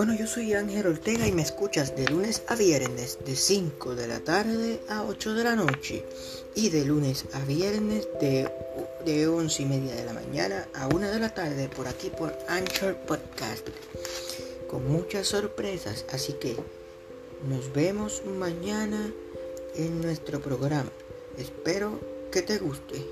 Bueno, yo soy Ángel Ortega y me escuchas de lunes a viernes de 5 de la tarde a 8 de la noche y de lunes a viernes de, de 11 y media de la mañana a 1 de la tarde por aquí por Anchor Podcast con muchas sorpresas, así que nos vemos mañana en nuestro programa. Espero que te guste.